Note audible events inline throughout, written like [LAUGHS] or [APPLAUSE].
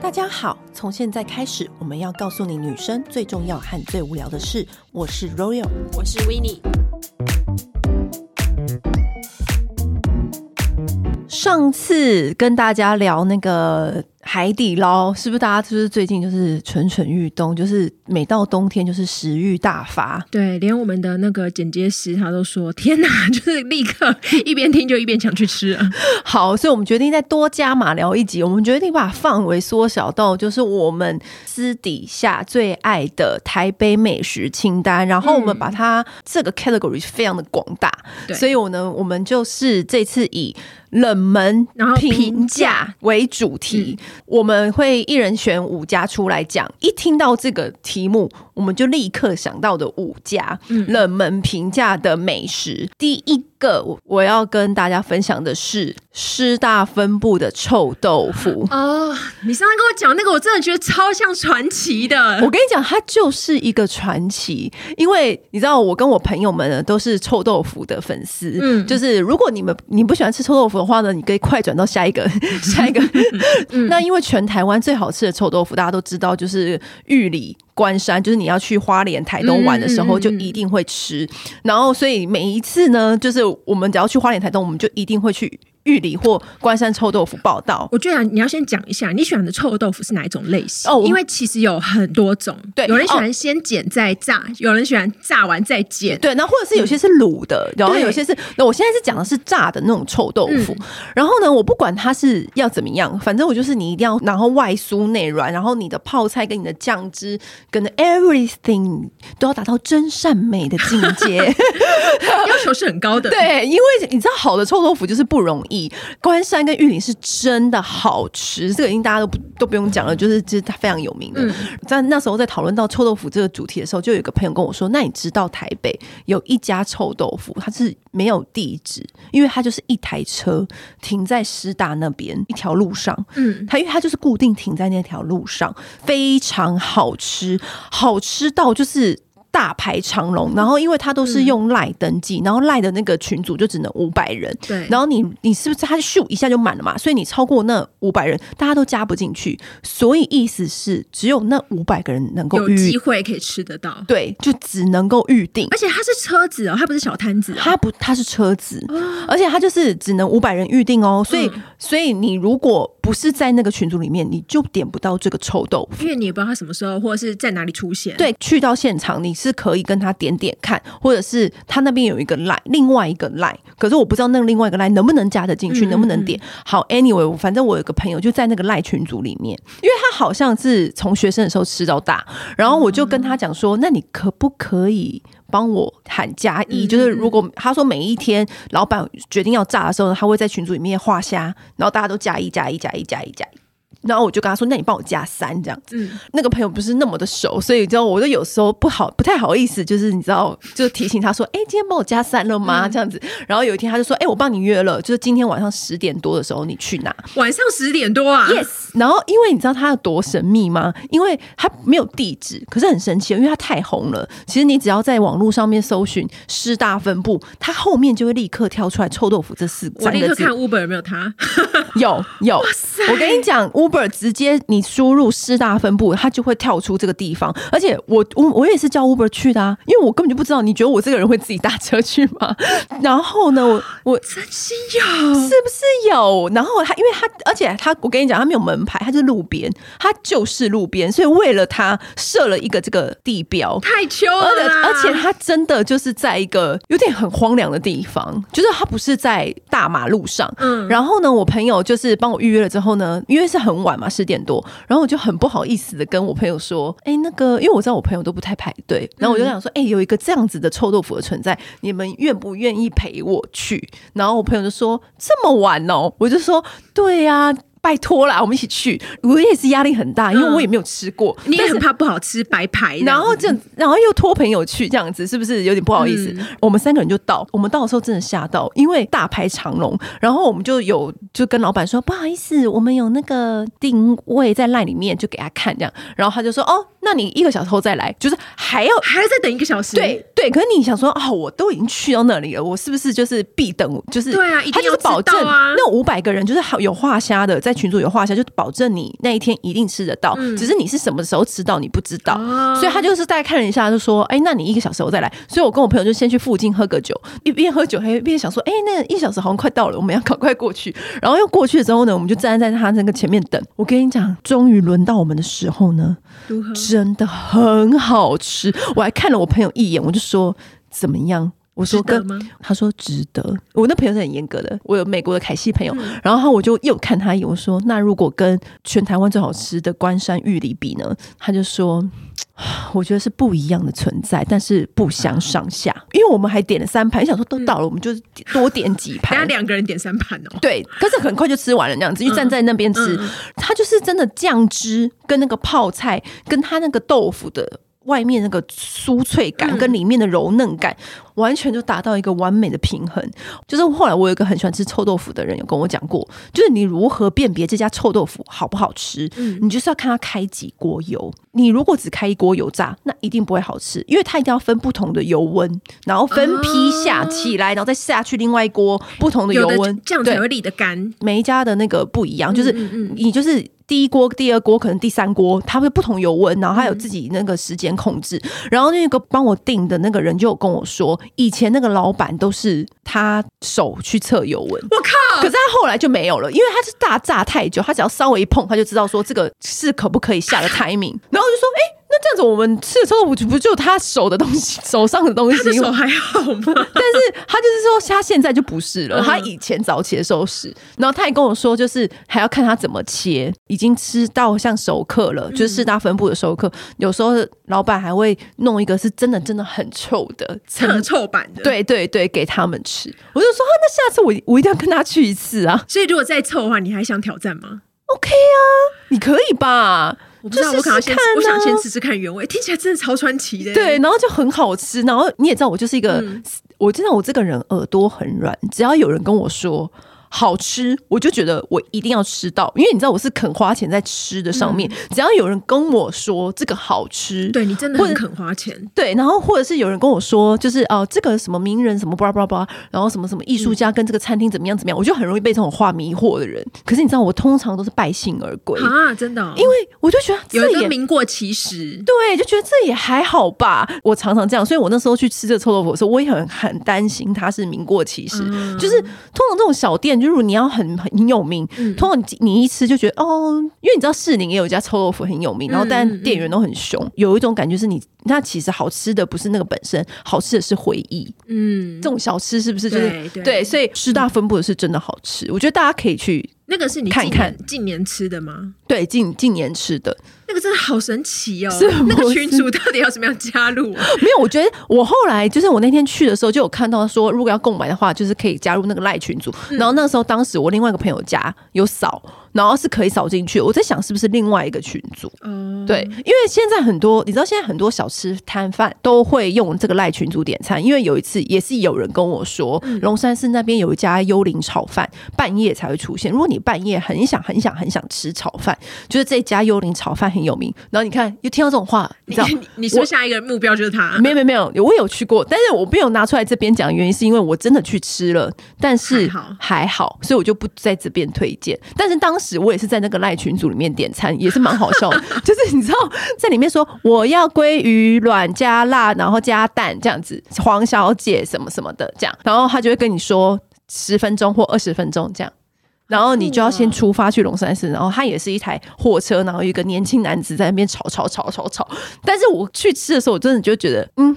大家好，从现在开始，我们要告诉你女生最重要和最无聊的事。我是 Royal，我是 Winnie。上次跟大家聊那个。海底捞是不是大家就是最近就是蠢蠢欲动，就是每到冬天就是食欲大发。对，连我们的那个剪接师他都说：“天哪！” [LAUGHS] 就是立刻一边听就一边想去吃。[LAUGHS] 好，所以我们决定再多加码聊一集。我们决定把范围缩小到就是我们私底下最爱的台北美食清单，然后我们把它这个 category 非常的广大。对，所以我呢，我们就是这次以。冷门然后评价为主题，我们会一人选五家出来讲。一听到这个题目，我们就立刻想到的五家冷门评价的美食。第一个我要跟大家分享的是师大分部的臭豆腐哦。你上次跟我讲那个，我真的觉得超像传奇的。我跟你讲，它就是一个传奇，因为你知道，我跟我朋友们呢都是臭豆腐的粉丝。嗯，就是如果你们你不喜欢吃臭豆腐的话呢，你可以快转到下一个 [LAUGHS] 下一个。那因为全台湾最好吃的臭豆腐，大家都知道，就是玉里。关山就是你要去花莲、台东玩的时候，就一定会吃。嗯嗯嗯。然后，所以每一次呢，就是我们只要去花莲、台东，我们就一定会去。玉里或关山臭豆腐报道，我觉得你要先讲一下你喜欢的臭豆腐是哪一种类型？哦，因为其实有很多种，对，有人喜欢先剪再炸，哦、有人喜欢炸完再剪，对，那或者是有些是卤的，嗯、然后有些是，那我现在是讲的是炸的那种臭豆腐，嗯、然后呢，我不管它是要怎么样，反正我就是你一定要，然后外酥内软，然后你的泡菜跟你的酱汁跟 everything 都要达到真善美的境界，[LAUGHS] 要求是很高的，对，因为你知道好的臭豆腐就是不容易。关山跟玉林是真的好吃，这个已经大家都不都不用讲了，就是就是它非常有名的。在那时候在讨论到臭豆腐这个主题的时候，就有一个朋友跟我说：“那你知道台北有一家臭豆腐，它是没有地址，因为它就是一台车停在师大那边一条路上，嗯，它因为它就是固定停在那条路上，非常好吃，好吃到就是。”大排长龙，然后因为他都是用赖登记，嗯、然后赖的那个群组就只能五百人，对，然后你你是不是他咻一下就满了嘛？所以你超过那五百人，大家都加不进去，所以意思是只有那五百个人能够有机会可以吃得到，对，就只能够预定，而且他是车子哦，他不是小摊子，哦，他不他是车子，哦，而且他就是只能五百人预定哦，所以、嗯、所以你如果不是在那个群组里面，你就点不到这个臭豆腐，因为你也不知道他什么时候或者是在哪里出现，对，去到现场你是。是可以跟他点点看，或者是他那边有一个 line，另外一个 line，可是我不知道那另外一个 line 能不能加得进去，嗯嗯嗯能不能点。好，anyway，反正我有个朋友就在那个 line 群组里面，因为他好像是从学生的时候吃到大，然后我就跟他讲说，嗯、那你可不可以帮我喊加一？就是如果他说每一天老板决定要炸的时候，他会在群组里面画虾，然后大家都加一加一加一加一加一。然后我就跟他说：“那你帮我加三这样子。嗯”那个朋友不是那么的熟，所以你知道，我就有时候不好，不太好意思，就是你知道，就提醒他说：“哎、欸，今天帮我加三了吗？”这样子。然后有一天他就说：“哎、欸，我帮你约了，就是今天晚上十点多的时候你去哪。”晚上十点多啊？Yes。然后因为你知道他有多神秘吗？因为他没有地址，可是很神奇，因为他太红了。其实你只要在网络上面搜寻师大分部，他后面就会立刻跳出来“臭豆腐”这四个字。我立刻看 Uber 有没有他。有有。哇塞！我跟你讲，Uber。直接你输入师大分部，它就会跳出这个地方。而且我我我也是叫 Uber 去的啊，因为我根本就不知道。你觉得我这个人会自己搭车去吗？[LAUGHS] 然后呢，我我真心有，是不是有？然后他，因为他，而且他，我跟你讲，他没有门牌，他就是路边，他就是路边，所以为了他设了一个这个地标，太秋了。而且他真的就是在一个有点很荒凉的地方，就是他不是在大马路上。嗯，然后呢，我朋友就是帮我预约了之后呢，因为是很晚。嘛，十点多，然后我就很不好意思的跟我朋友说：“哎、那个，因为我知道我朋友都不太排队，然后我就想说：哎、有一个这样子的臭豆腐的存在，你们愿不愿意陪我去？”然后我朋友就说：“这么晚哦。”我就说：“对呀、”拜托啦，我们一起去。我也是压力很大，因为我也没有吃过，嗯、你也很怕不好吃白排。然后这，然后又托朋友去，这样子是不是有点不好意思？嗯、我们三个人就到，我们到的时候真的吓到，因为大排长龙。然后我们就有就跟老板说不好意思，我们有那个定位在 LINE 里面，就给他看这样。然后他就说哦。那你一个小时后再来，就是还要还要再等一个小时。对对，可是你想说啊、哦，我都已经去到那里了，我是不是就是必等？就是对啊，他就是保证啊，那五百个人就是好有画虾的，在群组有画虾，就保证你那一天一定吃得到。嗯、只是你是什么时候吃到你不知道，哦、所以他就是大概看了一下，就说：“哎，那你一个小时后再来。”所以我跟我朋友就先去附近喝个酒，一边喝酒还一边想说：“哎，那一小时好像快到了，我们要赶快过去。”然后又过去了之后呢，我们就站在他那个前面等。我跟你讲，终于轮到我们的时候呢，真的很好吃。我还看了我朋友一眼，我就说：“怎么样？”我说跟他说值得，我那朋友是很严格的。我有美国的凯西朋友，嗯、然后我就又看他一眼，我说那如果跟全台湾最好吃的关山玉里比呢？他就说我觉得是不一样的存在，但是不相上下。因为我们还点了三盘，想说都到了，我们就多点几 [LAUGHS] 盘。大家两个人点三盘哦，对，可是很快就吃完了那样子，就站在那边吃。他就是真的酱汁跟那个泡菜，跟他那个豆腐的。外面那个酥脆感跟里面的柔嫩感，嗯、完全就达到一个完美的平衡。就是后来我有一个很喜欢吃臭豆腐的人有跟我讲过，就是你如何辨别这家臭豆腐好不好吃？嗯、你就是要看它开几锅油。你如果只开一锅油炸，那一定不会好吃，因为它一定要分不同的油温，然后分批下起来，然后再下去另外一锅不同的油温，这样才会沥得干。每一家的那个不一样，就是你就是。第一锅、第二锅，可能第三锅，它会不同油温，然后它有自己那个时间控制。嗯、然后那个帮我订的那个人就有跟我说，以前那个老板都是他手去测油温。我靠！可是他后来就没有了，因为他是大炸太久，他只要稍微一碰，他就知道说这个是可不可以下的 [LAUGHS] timing。然后我就说，哎、欸。那这样子，我们吃的时候不就不就他手的东西，手上的东西，手还好吗？[LAUGHS] 但是他就是说，他现在就不是了。他以前早期的时候是，然后他也跟我说，就是还要看他怎么切。已经吃到像熟客了，就是四大分部的熟客，有时候老板还会弄一个是真的真的很臭的很 [LAUGHS] 臭版的，对对对，给他们吃。我就说，那下次我我一定要跟他去一次啊。所以如果再臭的话，你还想挑战吗？OK 啊，你可以吧？我不知道，我可能先，啊、我想先吃吃看原味，听起来真的超传奇的。对，然后就很好吃，然后你也知道，我就是一个，嗯、我知道我这个人耳朵很软，只要有人跟我说。好吃，我就觉得我一定要吃到，因为你知道我是肯花钱在吃的上面。嗯、只要有人跟我说这个好吃，对你真的很肯花钱。对，然后或者是有人跟我说，就是哦、呃，这个什么名人什么巴拉巴拉巴拉，然后什么什么艺术家跟这个餐厅怎么样怎么样，嗯、我就很容易被这种话迷惑的人。可是你知道，我通常都是败兴而归啊，真的、哦，因为我就觉得这也名过其实，对，就觉得这也还好吧。我常常这样，所以我那时候去吃这个臭豆腐的时候，我也很很担心它是名过其实。嗯、就是通常这种小店，就如果你要很。很有名，通常你一吃就觉得哦，因为你知道士林也有一家臭豆腐很有名，然后但店员都很凶，有一种感觉是你那其实好吃的不是那个本身，好吃的是回忆。嗯，这种小吃是不是就是对？所以师大分布的是真的好吃，我觉得大家可以去。那个是你看看近年吃的吗？对，近近年吃的那个真的好神奇哦！是 [LAUGHS] 那个群主到底要怎么样加入啊？[LAUGHS] 没有，我觉得我后来就是我那天去的时候就有看到说，如果要购买的话，就是可以加入那个赖群组。嗯、然后那时候当时我另外一个朋友家有扫。然后是可以扫进去，我在想是不是另外一个群组？嗯，对，因为现在很多你知道，现在很多小吃摊贩都会用这个赖群组点餐。因为有一次也是有人跟我说，龙山寺那边有一家幽灵炒饭，半夜才会出现。如果你半夜很想很想很想吃炒饭，就是这家幽灵炒饭很有名。然后你看又听到这种话，你知道，你，[LAUGHS] 你说下一个目标就是他？没有没有没有，我有去过，但是我没有拿出来这边讲，原因是因为我真的去吃了，但是还好，所以我就不在这边推荐。但是当时。我也是在那个赖群组里面点餐，也是蛮好笑的。[LAUGHS] 就是你知道，在里面说我要鲑鱼卵加辣，然后加蛋这样子，黄小姐什么什么的这样，然后他就会跟你说十分钟或二十分钟这样，然后你就要先出发去龙山寺，然后他也是一台货车，然后一个年轻男子在那边炒炒炒炒炒。但是我去吃的时候，我真的就觉得，嗯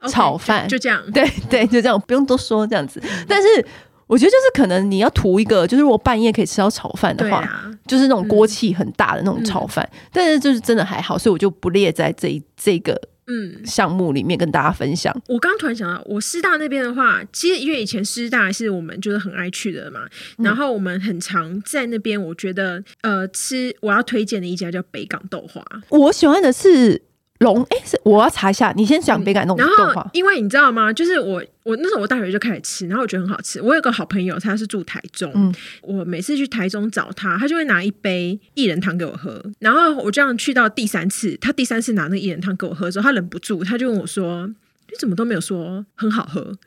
，okay, 炒饭就，就这样，对对，就这样，不用多说这样子。但是。我觉得就是可能你要图一个，就是如果半夜可以吃到炒饭的话，啊、就是那种锅气很大的那种炒饭。嗯、但是就是真的还好，所以我就不列在这一这个嗯项目里面跟大家分享。我刚突然想到，我师大那边的话，其实因为以前师大是我们就是很爱去的嘛，嗯、然后我们很常在那边。我觉得呃，吃我要推荐的一家叫北港豆花，我喜欢的是。龙哎，是我要查一下。你先讲北港那种豆花，因为你知道吗？就是我我那时候我大学就开始吃，然后我觉得很好吃。我有个好朋友，他是住台中，嗯、我每次去台中找他，他就会拿一杯薏仁汤给我喝。然后我这样去到第三次，他第三次拿那个薏仁汤给我喝的时候，他忍不住，他就问我说：“你怎么都没有说很好喝？”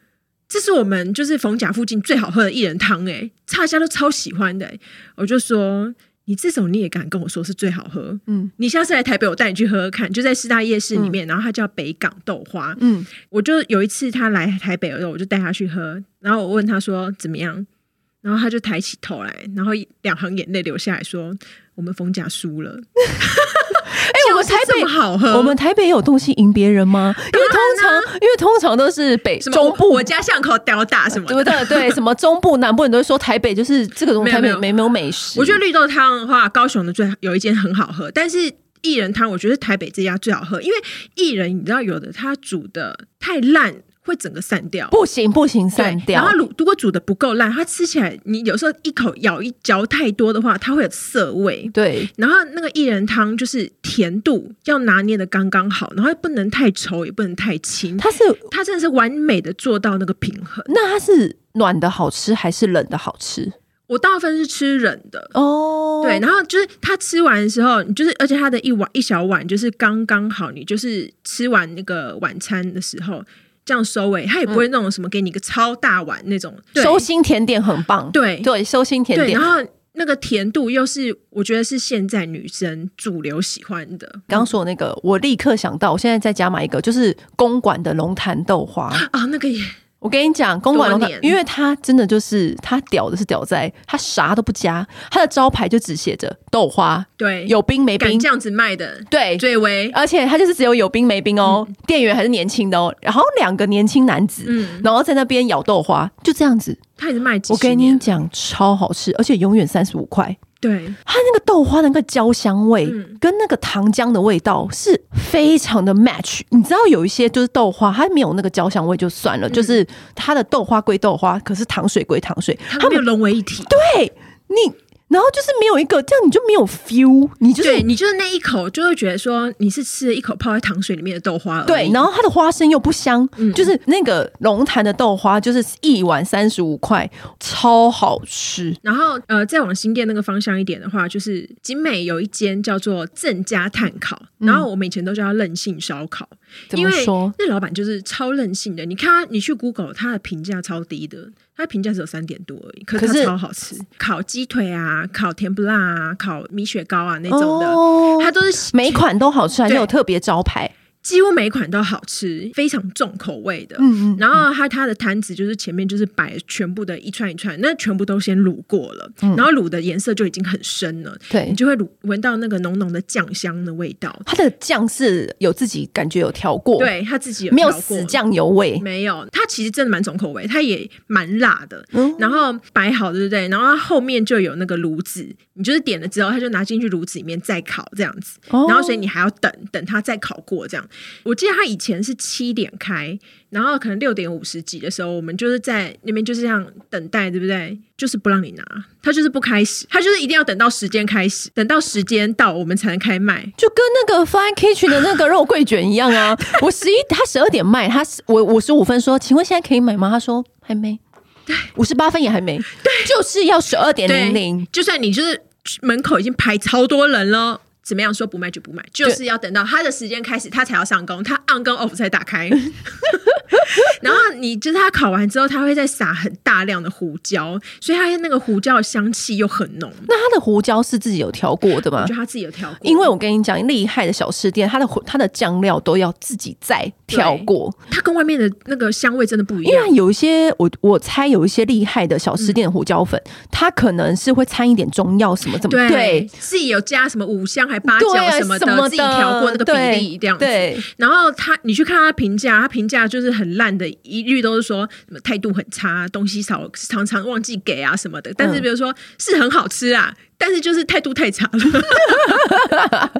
这是我们就是逢甲附近最好喝的薏仁汤，哎，大家都超喜欢的。我就说。你这种你也敢跟我说是最好喝？嗯，你下次来台北，我带你去喝喝看，就在师大夜市里面，嗯、然后它叫北港豆花。嗯，我就有一次他来台北的时候，我就带他去喝，然后我问他说怎么样，然后他就抬起头来，然后两行眼泪流下来说：“我们冯甲输了。[LAUGHS] ”哎，我们台北好喝，我们台北有东西赢别人吗？因为通常，因为通常都是北中部，我家巷口屌打什么，对不对？对，[LAUGHS] 什么中部、南部人都会说台北就是这个东西，台北没没有美食。我觉得绿豆汤的话，高雄的最有一间很好喝，但是薏仁汤我觉得台北这家最好喝，因为薏仁你知道有的它煮的太烂。会整个散掉，不行不行，散掉。然后如如果煮的不够烂，它吃起来你有时候一口咬一嚼太多的话，它会有涩味。对，然后那个薏仁汤就是甜度要拿捏的刚刚好，然后不能太稠，也不能太清。它是它真的是完美的做到那个平衡。那它是暖的好吃还是冷的好吃？我大部分是吃冷的哦，对，然后就是它吃完的时候，你就是而且它的一碗一小碗就是刚刚好，你就是吃完那个晚餐的时候。这样收尾，他也不会那种什么给你一个超大碗那种。收心甜点很棒，对对，收心甜点。然后那个甜度又是我觉得是现在女生主流喜欢的。刚刚说的那个，我立刻想到，我现在在家买一个，就是公馆的龙潭豆花啊，那个也。我跟你讲，公馆龙潭，因为它真的就是它屌的是屌在，它啥都不加，它的招牌就只写着豆花，对，有冰没冰，这样子卖的，对，最威，而且它就是只有有冰没冰哦，嗯、店员还是年轻的哦，然后两个年轻男子，嗯，然后在那边咬豆花，就这样子，他也是卖几，我跟你讲，超好吃，而且永远三十五块。对，它那个豆花的那个焦香味，跟那个糖浆的味道是非常的 match。你知道有一些就是豆花，它没有那个焦香味就算了，就是它的豆花归豆花，可是糖水归糖水，它没有融为一体。对你。然后就是没有一个这样，你就没有 feel，你就是对你就是那一口就会觉得说你是吃了一口泡在糖水里面的豆花而已。对，然后它的花生又不香，嗯、就是那个龙潭的豆花，就是一碗三十五块，超好吃。然后呃，再往新店那个方向一点的话，就是景美有一间叫做郑家炭烤，然后我们以前都叫它任性烧烤，怎么说？因为那老板就是超任性的。你看他，你去 Google，他的评价超低的。它评价只有三点多而已，可是它超好吃。烤鸡腿啊，烤甜不辣啊，烤米雪糕啊那种的，哦、它都是每款都好吃，还是有特别招牌。几乎每一款都好吃，非常重口味的。嗯嗯，然后它它的摊子就是前面就是摆全部的一串一串，那全部都先卤过了，嗯、然后卤的颜色就已经很深了。对，你就会卤闻到那个浓浓的酱香的味道。它的酱是有自己感觉有调过，对，它自己有没有死酱油味？没有，它其实真的蛮重口味，它也蛮辣的。嗯，然后摆好对不对？然后它后面就有那个炉子，你就是点了之后，它就拿进去炉子里面再烤这样子。哦，然后所以你还要等等它再烤过这样。我记得他以前是七点开，然后可能六点五十几的时候，我们就是在那边就是这样等待，对不对？就是不让你拿，他就是不开始，他就是一定要等到时间开始，等到时间到我们才能开卖，就跟那个 Fine Kitchen 的那个肉桂卷一样啊！[LAUGHS] 我十一，他十二点卖，他我五十五分说，请问现在可以买吗？他说还没，对，五十八分也还没，对，就是要十二点零零，就算你就是门口已经排超多人了。怎么样说不卖就不卖，就是要等到他的时间开始，他才要上工，他 on 跟 off 才打开。[LAUGHS] 然后你就是他烤完之后，他会再撒很大量的胡椒，所以他那个胡椒的香气又很浓。那他的胡椒是自己有调过的吗？我觉得他自己有调过。因为我跟你讲，厉害的小吃店，他的他的酱料都要自己再调过，它跟外面的那个香味真的不一样。因为有一些我我猜有一些厉害的小吃店的胡椒粉，它、嗯、可能是会掺一点中药什么怎么对，对自己有加什么五香还八角什么的，什么的自己调过那个比例这样子。对，然后他你去看他评价，他评价就是很烂的。一律都是说什么态度很差，东西少，常常忘记给啊什么的。但是比如说、嗯、是很好吃啊，[LAUGHS] 但是就是态度太差了。[LAUGHS]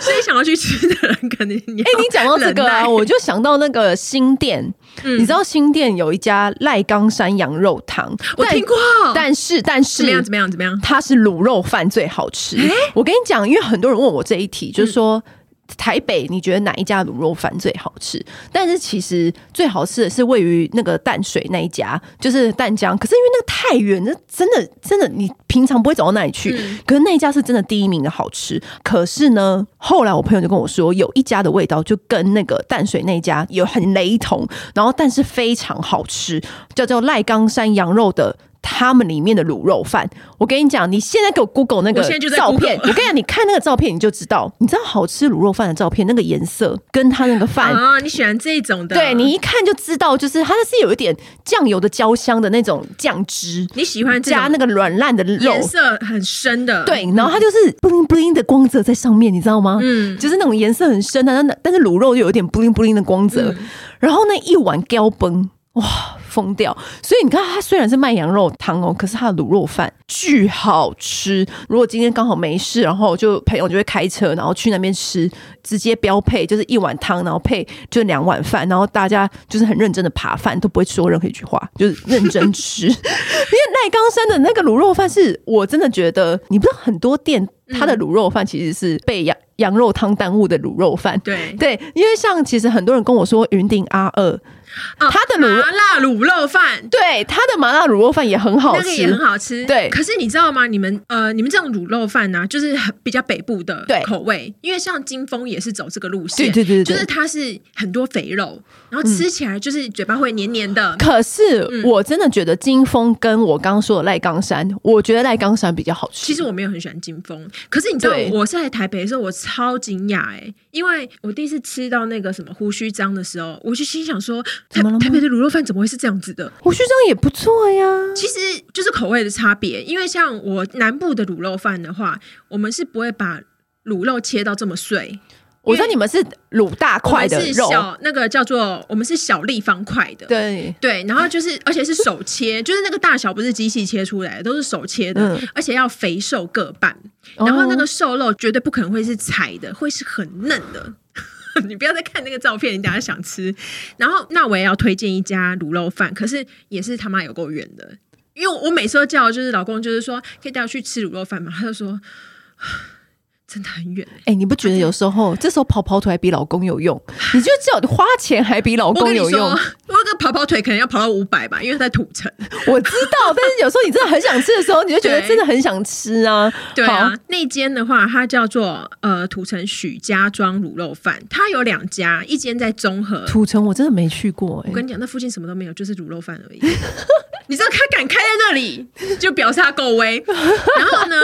所以想要去吃的人肯定……哎、欸，你讲到这个啊，我就想到那个新店。嗯、你知道新店有一家赖冈山羊肉汤，我听过。但是但是怎么样？怎么样？怎么样？它是卤肉饭最好吃。欸、我跟你讲，因为很多人问我这一题，就是说。嗯台北你觉得哪一家卤肉饭最好吃？但是其实最好吃的是位于那个淡水那一家，就是淡江。可是因为那个太远，那真的真的你平常不会走到那里去。嗯、可是那一家是真的第一名的好吃。可是呢，后来我朋友就跟我说，有一家的味道就跟那个淡水那家有很雷同，然后但是非常好吃，叫做赖冈山羊肉的。他们里面的卤肉饭，我跟你讲，你现在给我 Google 那个照片，我，我跟你讲，你看那个照片你就知道，你知道好吃卤肉饭的照片那个颜色跟它那个饭啊，你喜欢这种的？对，你一看就知道，就是它是有一点酱油的焦香的那种酱汁，你喜欢加那个软烂的肉，颜色很深的，对，然后它就是 bling bling 的光泽在上面，你知道吗？嗯，就是那种颜色很深的，但但是卤肉就有一点 bling bling 的光泽，嗯、然后那一碗胶崩。哇，疯掉！所以你看，它虽然是卖羊肉汤哦，可是它的卤肉饭巨好吃。如果今天刚好没事，然后就朋友就会开车，然后去那边吃，直接标配就是一碗汤，然后配就两碗饭，然后大家就是很认真的扒饭，都不会说任何一句话，就是认真吃。[LAUGHS] 因为赖冈山的那个卤肉饭是我真的觉得，你不知道很多店它的卤肉饭其实是被羊羊肉汤耽误的卤肉饭。对对，因为像其实很多人跟我说云顶阿二。他的麻辣卤肉饭，对，他的麻辣卤肉饭也很好吃，那个也很好吃。对，可是你知道吗？你们呃，你们这种卤肉饭呢，就是很比较北部的口味，因为像金峰也是走这个路线，对对对，就是它是很多肥肉，然后吃起来就是嘴巴会黏黏的。可是我真的觉得金峰跟我刚刚说的赖冈山，我觉得赖冈山比较好吃。其实我没有很喜欢金峰，可是你知道我是在台北的时候，我超惊讶哎，因为我第一次吃到那个什么胡须章的时候，我就心想说。台台北的卤肉饭怎么会是这样子的？胡须张也不错呀，其实就是口味的差别。因为像我南部的卤肉饭的话，我们是不会把卤肉切到这么碎。我说你们是卤大块的肉，小那个叫做我们是小立方块的，对对。然后就是而且是手切，就是那个大小不是机器切出来的，都是手切的，嗯、而且要肥瘦各半。然后那个瘦肉绝对不可能会是柴的，会是很嫩的。[LAUGHS] 你不要再看那个照片，你等下想吃。然后，那我也要推荐一家卤肉饭，可是也是他妈有够远的，因为我每次都叫，就是老公就是说可以带我去吃卤肉饭嘛，他就说。真的很远哎、欸，你不觉得有时候这时候跑跑腿还比老公有用？[LAUGHS] 你就只有花钱还比老公有用？我那个跑跑腿可能要跑到五百吧，因为在土城。[LAUGHS] 我知道，但是有时候你真的很想吃的时候，你就觉得真的很想吃啊。对啊，那间的话，它叫做呃土城许家庄卤肉饭，它有两家，一间在中和。土城我真的没去过、欸，我跟你讲，那附近什么都没有，就是卤肉饭而已。[LAUGHS] 你知道他敢开在那里，就表示他够威。然后呢，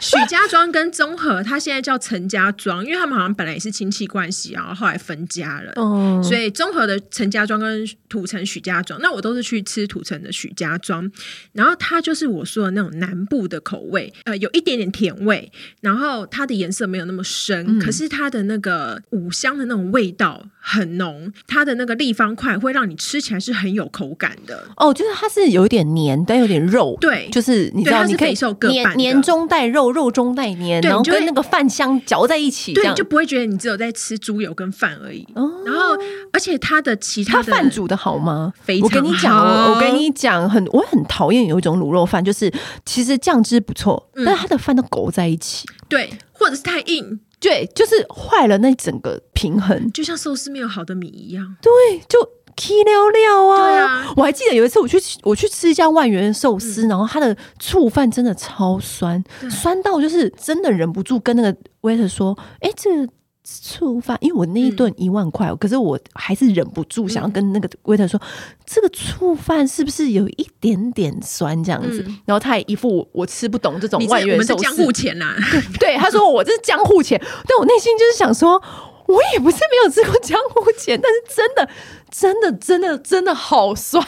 许家庄跟中和，他现在叫陈家庄，因为他们好像本来也是亲戚关系，然后后来分家了。哦，所以综合的陈家庄跟土城许家庄，那我都是去吃土城的许家庄。然后它就是我说的那种南部的口味，呃，有一点点甜味，然后它的颜色没有那么深，嗯、可是它的那个五香的那种味道很浓，它的那个立方块会让你吃起来是很有口感的。哦，就是它。是有一点黏，但有点肉，对，就是你知道，你可以黏黏中带肉，肉中带黏，然后跟那个饭香嚼在一起，对，就不会觉得你只有在吃猪油跟饭而已。然后，而且它的其他饭煮的好吗？非常好。我跟你讲，我跟你讲，很我很讨厌有一种卤肉饭，就是其实酱汁不错，但是它的饭都勾在一起，对，或者是太硬，对，就是坏了那整个平衡，就像寿司没有好的米一样，对，就。K 料料啊！对啊，我还记得有一次我去我去吃一家万元寿司，嗯、然后他的醋饭真的超酸，酸到就是真的忍不住跟那个 waiter 说：“哎、欸，这个醋饭，因为我那一顿一万块，嗯、可是我还是忍不住想要跟那个 waiter 说，嗯、这个醋饭是不是有一点点酸？这样子？”嗯、然后他也一副我，我吃不懂这种万元寿司。江户钱 [LAUGHS] 呐，对，他说我这是江户钱，但我内心就是想说。我也不是没有吃过江户钱，但是真的，真的，真的，真的好酸。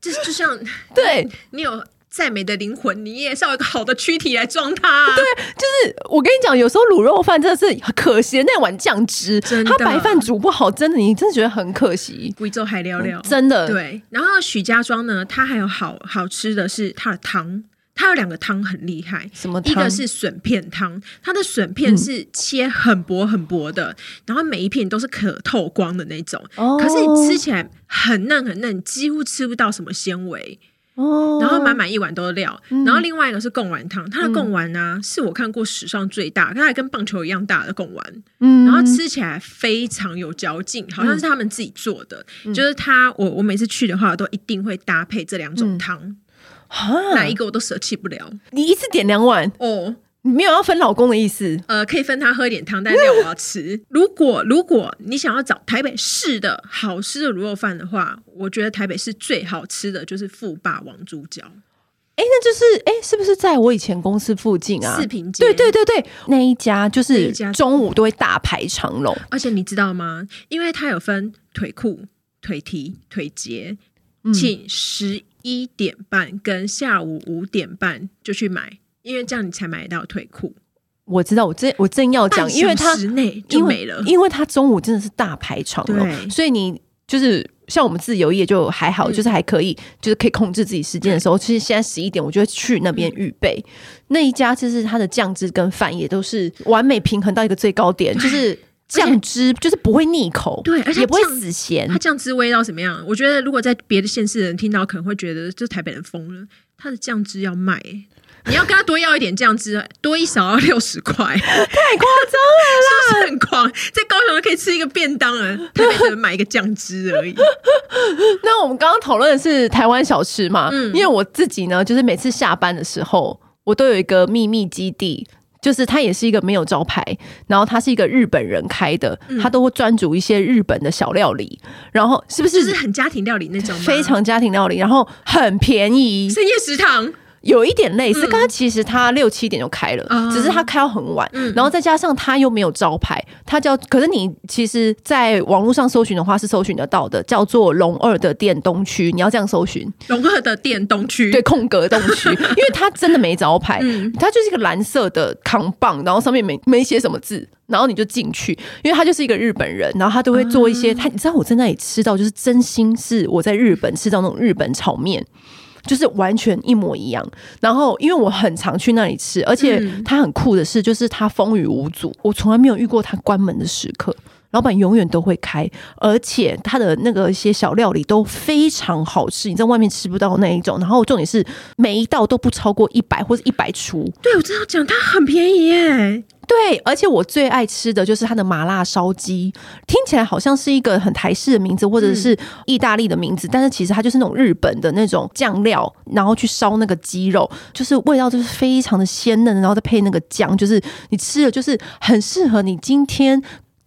就是就像对。你有再美的灵魂，你也是要有一个好的躯体来装它。对，就是我跟你讲，有时候卤肉饭真的是可惜那碗酱汁，真的它白饭煮不好，真的你真的觉得很可惜。贵州海料料，嗯，真的对。然后许家庄呢，它还有好好吃的是它的汤。它有两个汤很厉害，什么汤？一个是笋片汤，它的笋片是切很薄很薄的，嗯、然后每一片都是可透光的那种，哦、可是你吃起来很嫩很嫩，几乎吃不到什么纤维。哦，然后满满满一碗都是料。然后另外一个是贡丸汤，它的贡丸呢是我看过史上最大，它还跟棒球一样大的贡丸。嗯，然后吃起来非常有嚼劲，好像是他们自己做的。就是它，我我每次去的话，都一定会搭配这两种汤，哪一个我都舍弃不了。你一次点两碗哦。你没有要分老公的意思，呃，可以分他喝一点汤，但是料我要吃。如果如果你想要找台北市的好吃的卤肉饭的话，我觉得台北市最好吃的就是富霸王猪脚。哎，那就是哎，是不是在我以前公司附近啊？四平街。对对对对，那一家就是中午都会大排长龙。而且你知道吗？因为它有分腿裤、腿提、腿节，请十一点半跟下午五点半就去买。因为这样你才买得到腿裤。我知道，我正我正要讲，因为它内就没了，因为它中午真的是大排长龙，对所以你就是像我们自由业就还好，嗯、就是还可以，就是可以控制自己时间的时候，其实现在十一点我就会去那边预备。嗯、那一家就是它的酱汁跟饭也都是完美平衡到一个最高点，就是酱汁就是不会腻口，对，而且也不会死咸。它酱汁味道怎么样？我觉得如果在别的县市的人听到，可能会觉得这台北人疯了，它的酱汁要卖。你要跟他多要一点酱汁，多一勺要六十块，太夸张了啦！[LAUGHS] 是不是很狂？在高雄都可以吃一个便当了，特别是买一个酱汁而已。那我们刚刚讨论的是台湾小吃嘛？嗯，因为我自己呢，就是每次下班的时候，我都有一个秘密基地，就是它也是一个没有招牌，然后它是一个日本人开的，他都会专煮一些日本的小料理，然后是不是就是很家庭料理那种？非常家庭料理，然后很便宜，深夜食堂。有一点类似，刚刚其实他六七点就开了，嗯、只是他开到很晚，嗯、然后再加上他又没有招牌，他叫，可是你其实，在网络上搜寻的话是搜寻得到的，叫做龙二的店东区，你要这样搜寻。龙二的店东区，对，空格东区，[LAUGHS] 因为他真的没招牌，嗯、它就是一个蓝色的扛棒，然后上面没没写什么字，然后你就进去，因为他就是一个日本人，然后他都会做一些，他、嗯、你知道我在那里吃到，就是真心是我在日本吃到那种日本炒面。就是完全一模一样，然后因为我很常去那里吃，而且它很酷的是，就是它风雨无阻，我从来没有遇过它关门的时刻，老板永远都会开，而且他的那个一些小料理都非常好吃，你在外面吃不到那一种。然后重点是每一道都不超过一百或者一百出。对，我知道讲，它很便宜耶。对，而且我最爱吃的就是它的麻辣烧鸡，听起来好像是一个很台式的名字，或者是意大利的名字，嗯、但是其实它就是那种日本的那种酱料，然后去烧那个鸡肉，就是味道就是非常的鲜嫩，然后再配那个酱，就是你吃了就是很适合你今天。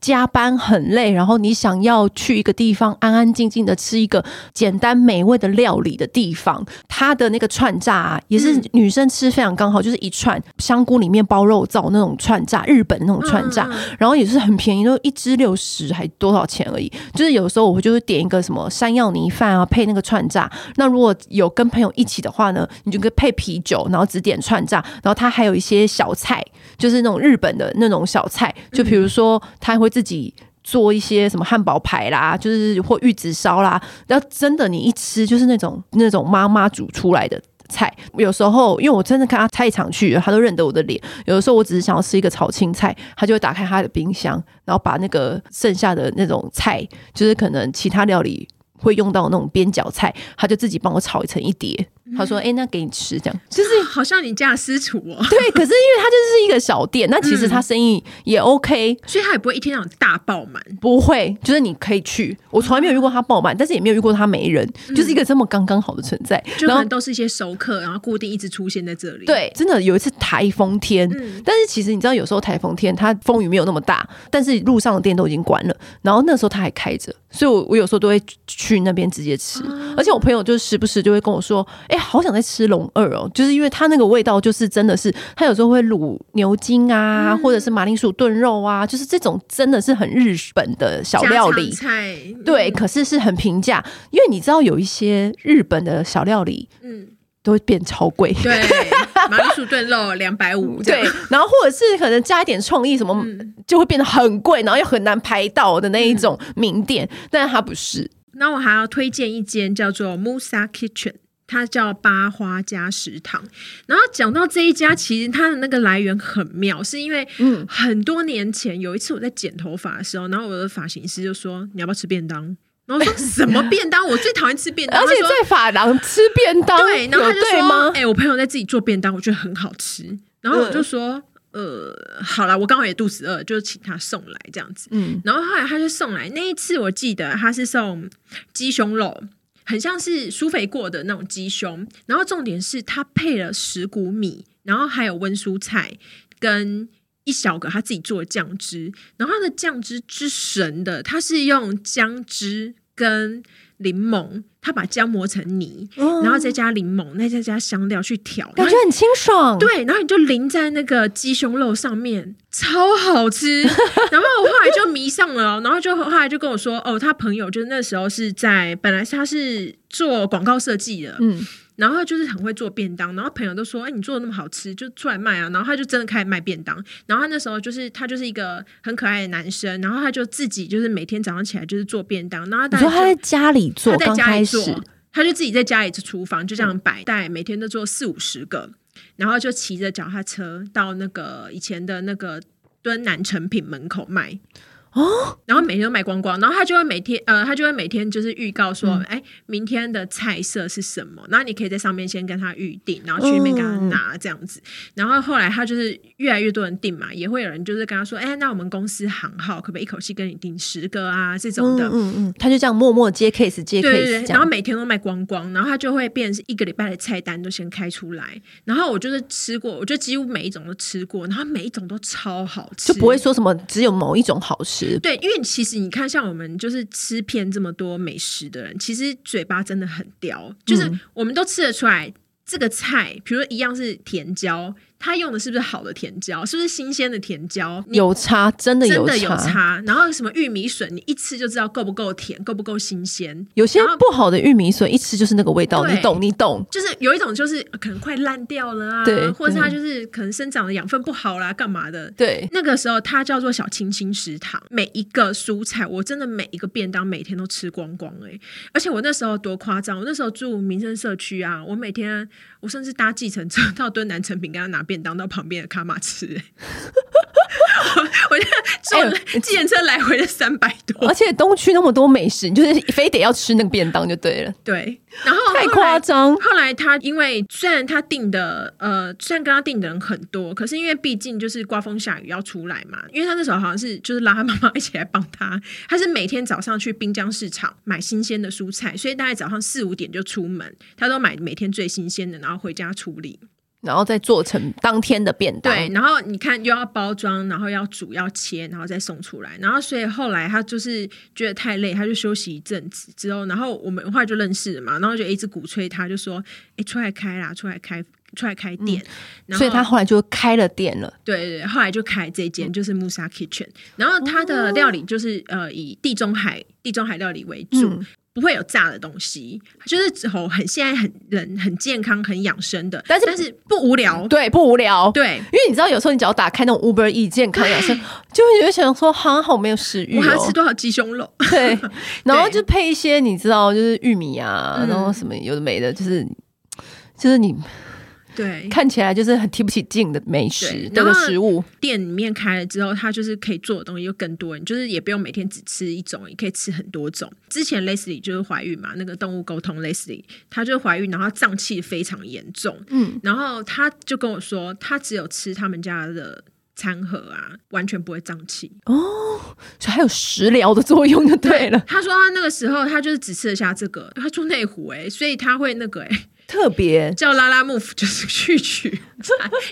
加班很累，然后你想要去一个地方安安静静的吃一个简单美味的料理的地方，它的那个串炸啊，也是女生吃非常刚好，就是一串香菇里面包肉燥那种串炸，日本那种串炸，然后也是很便宜，都一只六十还多少钱而已。就是有时候我会就会点一个什么山药泥饭啊，配那个串炸。那如果有跟朋友一起的话呢，你就可以配啤酒，然后只点串炸，然后它还有一些小菜，就是那种日本的那种小菜，就比如说它会。自己做一些什么汉堡排啦，就是或玉子烧啦，然后真的你一吃就是那种那种妈妈煮出来的菜。有时候因为我真的看他菜场去，他都认得我的脸。有的时候我只是想要吃一个炒青菜，他就会打开他的冰箱，然后把那个剩下的那种菜，就是可能其他料理会用到那种边角菜，他就自己帮我炒成一碟。他说：“哎、欸，那给你吃，这样就是好像你家的私厨哦。[LAUGHS] 对，可是因为他就是一个小店，那其实他生意也 OK，、嗯、所以他也不会一天让大爆满。不会，就是你可以去。我从来没有遇过他爆满，但是也没有遇过他没人，嗯、就是一个这么刚刚好的存在。就可能都是一些熟客，然后固定一直出现在这里。对，真的有一次台风天，嗯、但是其实你知道，有时候台风天它风雨没有那么大，但是路上的店都已经关了，然后那时候他还开着，所以我我有时候都会去那边直接吃。啊、而且我朋友就时不时就会跟我说：“哎、欸，好想再吃龙二哦，就是因为它那个味道，就是真的是，它有时候会卤牛筋啊，嗯、或者是马铃薯炖肉啊，就是这种真的是很日本的小料理菜。对，可是是很平价，因为你知道有一些日本的小料理，嗯，都会变超贵。对，[LAUGHS] [LAUGHS] 马铃薯炖肉两百五，对，然后或者是可能加一点创意，什么、嗯、就会变得很贵，然后又很难排到的那一种名店，嗯、但是它不是。那我还要推荐一间叫做 Musa Kitchen。它叫八花家食堂，然后讲到这一家，其实它的那个来源很妙，是因为很多年前有一次我在剪头发的时候，然后我的发型师就说：“你要不要吃便当？”然后说什么便当？我最讨厌吃便当，而且在法郎吃便当，对，然后他就说吗？哎、欸，我朋友在自己做便当，我觉得很好吃。然后我就说，嗯、呃，好了，我刚好也肚子饿，就请他送来这样子。嗯，然后后来他就送来那一次，我记得他是送鸡胸肉，很像是苏肥过的那种鸡胸。然后重点是他配了石谷米，然后还有温蔬菜跟。一小个他自己做的酱汁，然后他的酱汁之神的，他是用姜汁跟柠檬，他把姜磨成泥，嗯、然后再加柠檬，再再加香料去调，感觉很清爽。对，然后你就淋在那个鸡胸肉上面，超好吃。[LAUGHS] 然后我后来就迷上了，然后就后来就跟我说，哦，他朋友就是那时候是在，本来他是做广告设计的，嗯。然后他就是很会做便当，然后朋友都说：“哎，你做的那么好吃，就出来卖啊！”然后他就真的开始卖便当。然后他那时候就是他就是一个很可爱的男生，然后他就自己就是每天早上起来就是做便当。然后他说他在家里做，他在家里做，他就自己在家里厨房就这样摆，带每天都做四五十个，然后就骑着脚踏车到那个以前的那个敦南成品门口卖。哦，然后每天都卖光光，然后他就会每天呃，他就会每天就是预告说，哎、嗯，明天的菜色是什么？然后你可以在上面先跟他预定，然后去那边跟他拿这样子。嗯、然后后来他就是越来越多人订嘛，也会有人就是跟他说，哎，那我们公司行号可不可以一口气跟你订十个啊？这种的，嗯嗯，他就这样默默接 case 接 case，对对对，然后每天都卖光光，然后他就会变成是一个礼拜的菜单都先开出来。然后我就是吃过，我就几乎每一种都吃过，然后每一种都超好吃，就不会说什么只有某一种好吃。对，因为其实你看，像我们就是吃遍这么多美食的人，其实嘴巴真的很刁，就是我们都吃得出来这个菜，比如说一样是甜椒。他用的是不是好的甜椒？是不是新鲜的甜椒？有差，真的有差，真的有差。然后什么玉米笋，你一吃就知道够不够甜，够不够新鲜。有些不好的玉米笋，一吃就是那个味道，你懂，你懂。就是有一种就是可能快烂掉了啊，对，或者是它就是可能生长的养分不好啦，干嘛的？对，那个时候它叫做小青青食堂，每一个蔬菜我真的每一个便当每天都吃光光哎、欸，而且我那时候多夸张，我那时候住民生社区啊，我每天我甚至搭计程车到敦南成品跟他拿便。便当到旁边的卡玛吃，我我就 [LAUGHS] 坐了计程车来回的三百多，而且东区那么多美食，你就是非得要吃那个便当就对了。对，然后太夸张。后来他因为虽然他订的呃，虽然跟他订的人很多，可是因为毕竟就是刮风下雨要出来嘛，因为他那时候好像是就是拉他妈妈一起来帮他，他是每天早上去滨江市场买新鲜的蔬菜，所以大概早上四五点就出门，他都买每天最新鲜的，然后回家处理。然后再做成当天的便当。对，然后你看又要包装，然后要煮要切，然后再送出来。然后所以后来他就是觉得太累，他就休息一阵子之后，然后我们后来就认识了嘛，然后就一直鼓吹他，就说：“哎，出来开啦，出来开，出来开店。嗯”然后所以他后来就开了店了。对对，后来就开这间就是 Musa Kitchen，然后他的料理就是、哦、呃以地中海地中海料理为主。嗯不会有炸的东西，就是之后很现在很人很健康很养生的，但是但是不无聊，对，不无聊，对，因为你知道有时候你只要打开那种 Uber E 健康养生，[LAUGHS] 就会觉得想说哈好没有食欲、哦，我还要吃多少鸡胸肉？对，[LAUGHS] 然后就配一些你知道就是玉米啊，然后什么有的没的，就是就是你。对，看起来就是很提不起劲的美食，那个食物。店里面开了之后，它就是可以做的东西又更多，你就是也不用每天只吃一种，也可以吃很多种。之前 Leslie 就是怀孕嘛，那个动物沟通 Leslie，她就怀孕，然后胀气非常严重，嗯，然后她就跟我说，她只有吃他们家的餐盒啊，完全不会胀气哦，所以还有食疗的作用就对了。她说她那个时候她就是只吃得下这个，她住内湖哎，所以她会那个哎。特别叫拉拉木夫 [LAUGHS] 就是去取，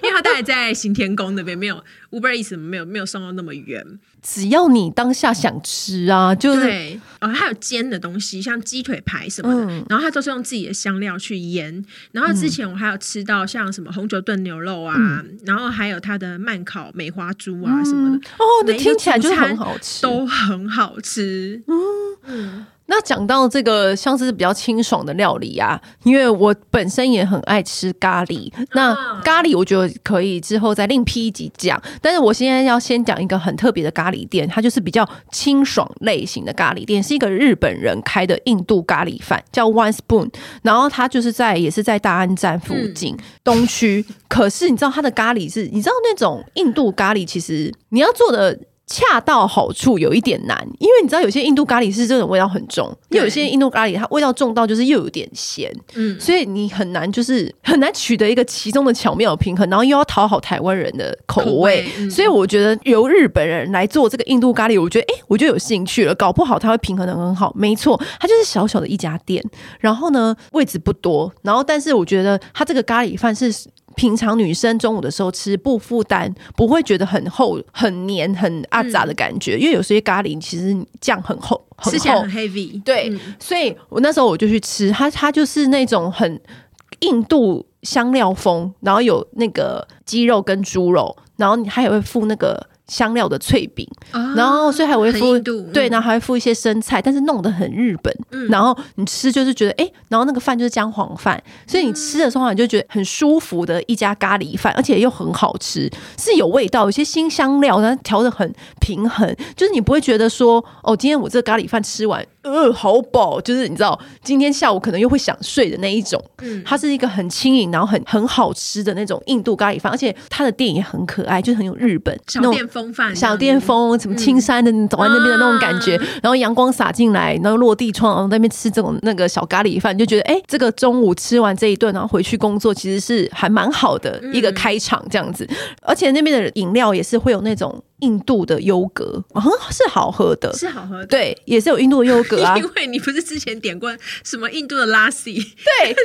因为他大概在行天宫那边，没有 Uber Eats 没有没有送到那么远。只要你当下想吃啊，就是对，呃，还有煎的东西，像鸡腿排什么的，嗯、然后他都是用自己的香料去腌。然后之前我还有吃到像什么红酒炖牛肉啊，嗯、然后还有他的慢烤梅花猪啊什么的。哦，那听起来就是很好吃，都很好吃。嗯。嗯那讲到这个像是比较清爽的料理啊，因为我本身也很爱吃咖喱。那咖喱我觉得可以之后再另辟一集讲，但是我现在要先讲一个很特别的咖喱店，它就是比较清爽类型的咖喱店，是一个日本人开的印度咖喱饭，叫 One Spoon。然后它就是在也是在大安站附近、嗯、东区，可是你知道它的咖喱是，你知道那种印度咖喱，其实你要做的。恰到好处有一点难，因为你知道有些印度咖喱是这种味道很重，又有些印度咖喱它味道重到就是又有点咸，嗯，所以你很难就是很难取得一个其中的巧妙的平衡，然后又要讨好台湾人的口味，所以我觉得由日本人来做这个印度咖喱，我觉得哎，我就有兴趣了，搞不好它会平衡的很好。没错，它就是小小的一家店，然后呢位置不多，然后但是我觉得它这个咖喱饭是。平常女生中午的时候吃不负担，不会觉得很厚、很黏、很阿杂的感觉，嗯、因为有些咖喱其实酱很厚，很厚，吃起来很 heavy。对，嗯、所以我那时候我就去吃它，它就是那种很印度香料风，然后有那个鸡肉跟猪肉，然后你还也会附那个。香料的脆饼，啊、然后所以还会附对，然后还会附一些生菜，但是弄得很日本。嗯、然后你吃就是觉得哎，然后那个饭就是姜黄饭，所以你吃的时候你就觉得很舒服的一家咖喱饭，而且又很好吃，是有味道，有些新香料，然后调的很平衡，就是你不会觉得说哦，今天我这个咖喱饭吃完，呃，好饱，就是你知道今天下午可能又会想睡的那一种。嗯，它是一个很轻盈，然后很很好吃的那种印度咖喱饭，而且它的店也很可爱，就是很有日本小店风。小店风，什么青山的，你走在那边的那种感觉，嗯、然后阳光洒进来，然后落地窗，然后在那边吃这种那个小咖喱饭，就觉得哎、欸，这个中午吃完这一顿，然后回去工作，其实是还蛮好的一个开场这样子。嗯、而且那边的饮料也是会有那种印度的优格，很是好喝的，是好喝的，对，也是有印度的优格啊。[LAUGHS] 因为你不是之前点过什么印度的拉西？对。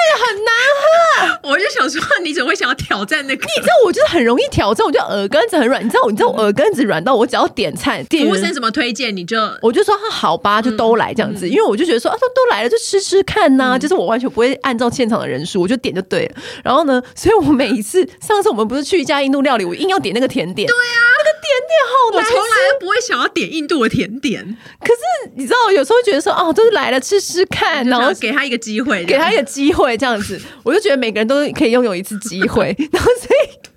那个很难喝，我就想说，你怎么会想要挑战那个？你知道我就是很容易挑战，我就耳根子很软。你知道，你知道我耳根子软到我只要点菜，服务生怎么推荐你就我就说他好吧，就都来这样子。嗯嗯、因为我就觉得说啊，都都来了就吃吃看呐、啊，嗯、就是我完全不会按照现场的人数，我就点就对了。然后呢，所以我每一次上次我们不是去一家印度料理，我硬要点那个甜点。对啊，那个甜点好难吃，我从来不会想要点印度的甜点。可是你知道，有时候觉得说哦，就是来了吃吃看，然后给他一个机会，给他一个机会这样子。我就觉得每个人都可以拥有一次机会，[LAUGHS] 然后所以，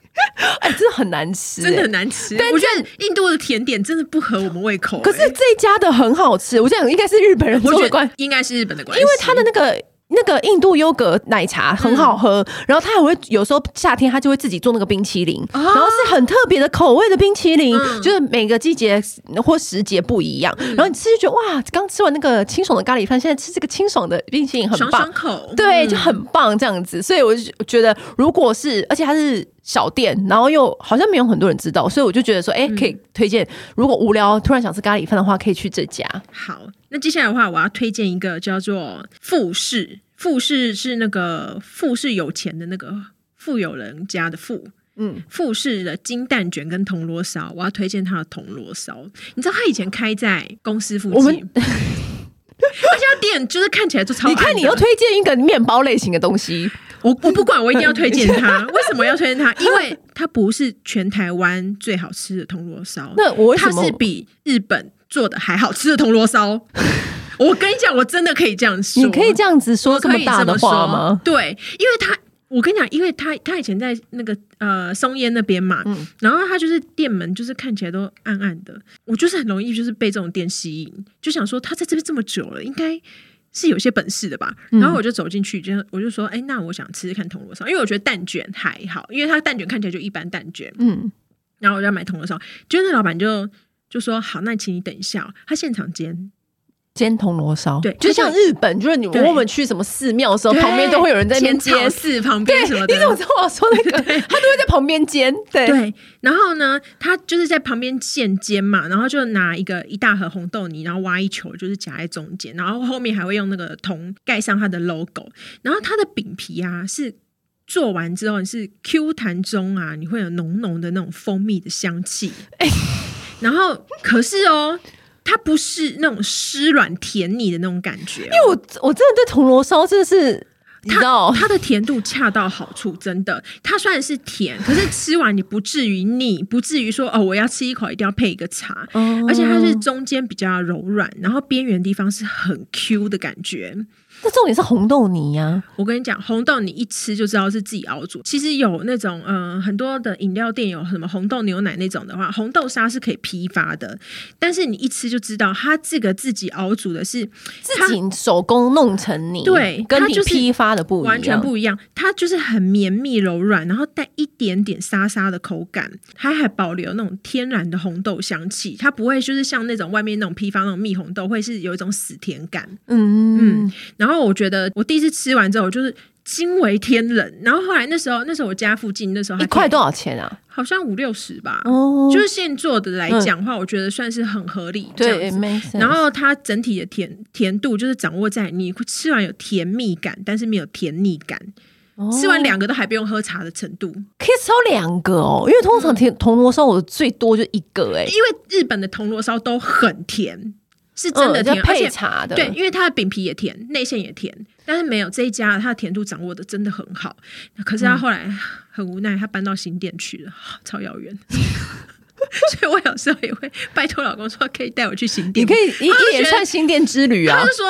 哎，真的很难吃，真的很难吃。但我觉得印度的甜点真的不合我们胃口。可是这一家的很好吃，我想应该是日本人做的关，应该是日本的关系，因为他的那个。那个印度优格奶茶很好喝，嗯、然后他还会有时候夏天他就会自己做那个冰淇淋，哦、然后是很特别的口味的冰淇淋，嗯、就是每个季节或时节不一样。嗯、然后你吃就觉得哇，刚吃完那个清爽的咖喱饭，现在吃这个清爽的冰淇淋很棒，爽爽口，对，就很棒这样子。所以我就觉得，如果是而且它是小店，然后又好像没有很多人知道，所以我就觉得说，哎，可以推荐。如果无聊突然想吃咖喱饭的话，可以去这家。好。那接下来的话，我要推荐一个叫做富士。富士是那个富士有钱的那个富有人家的富，嗯，富士的金蛋卷跟铜锣烧，我要推荐他的铜锣烧。你知道他以前开在公司附近，我们那 [LAUGHS] 家店就是看起来就超。你看，你又推荐一个面包类型的东西，我我不管，我一定要推荐他。为什么要推荐他？因为他不是全台湾最好吃的铜锣烧，[LAUGHS] 那我？他是比日本。做的还好吃的铜锣烧，[LAUGHS] 我跟你讲，我真的可以这样说。你可以这样子说这么大的话吗？对，因为他，我跟你讲，因为他他以前在那个呃松烟那边嘛，嗯，然后他就是店门就是看起来都暗暗的，我就是很容易就是被这种店吸引，就想说他在这边这么久了，应该是有些本事的吧。然后我就走进去，就我就说，哎，那我想吃吃看铜锣烧，因为我觉得蛋卷还好，因为他蛋卷看起来就一般蛋卷，嗯，然后我就要买铜锣烧，就那老板就。就说好，那请你等一下，他现场煎煎铜锣烧，对，就像日本，就是你我们去什么寺庙的时候，旁边都会有人在那边煎寺旁边什么的。你怎么知道我说那个？他都会在旁边煎，对。然后呢，他就是在旁边现煎嘛，然后就拿一个一大盒红豆泥，然后挖一球，就是夹在中间，然后后面还会用那个铜盖上它的 logo。然后它的饼皮啊，是做完之后你是 Q 弹中啊，你会有浓浓的那种蜂蜜的香气。哎。[LAUGHS] 然后，可是哦，它不是那种湿软甜腻的那种感觉，哦，因为我我真的对铜锣烧真的是，它它的甜度恰到好处，真的，它虽然是甜，可是吃完你不至于腻，不至于说哦，我要吃一口一定要配一个茶，哦，而且它是中间比较柔软，然后边缘地方是很 Q 的感觉。那重点是红豆泥呀、啊！我跟你讲，红豆你一吃就知道是自己熬煮。其实有那种呃很多的饮料店有什么红豆牛奶那种的话，红豆沙是可以批发的，但是你一吃就知道，它这个自己熬煮的是自己手工弄成泥，对，跟你批发的不一样，完全不一样。它就是很绵密柔软，然后带一点点沙沙的口感，它还保留那种天然的红豆香气，它不会就是像那种外面那种批发那种蜜红豆，会是有一种死甜感。嗯嗯，然后。然后我觉得我第一次吃完之后，就是惊为天人。然后后来那时候，那时候我家附近那时候还一块多少钱啊？好像五六十吧。哦，就是现做的来讲的话，嗯，我觉得算是很合理。对，然后它整体的甜甜度就是掌握在你吃完有甜蜜感，但是没有甜腻感。哦，吃完两个都还不用喝茶的程度，可以烧两个哦。因为通常甜铜锣烧我最多就一个哎，因为日本的铜锣烧都很甜。是真的甜，嗯、配茶的，对，因为它的饼皮也甜，内馅也甜，但是没有这一家它的甜度掌握的真的很好。可是他后来很无奈，他搬到新店去了，超遥远。[LAUGHS] 所以我有时候也会拜托老公说，可以带我去新店，你可以一一连串新店之旅啊。他就说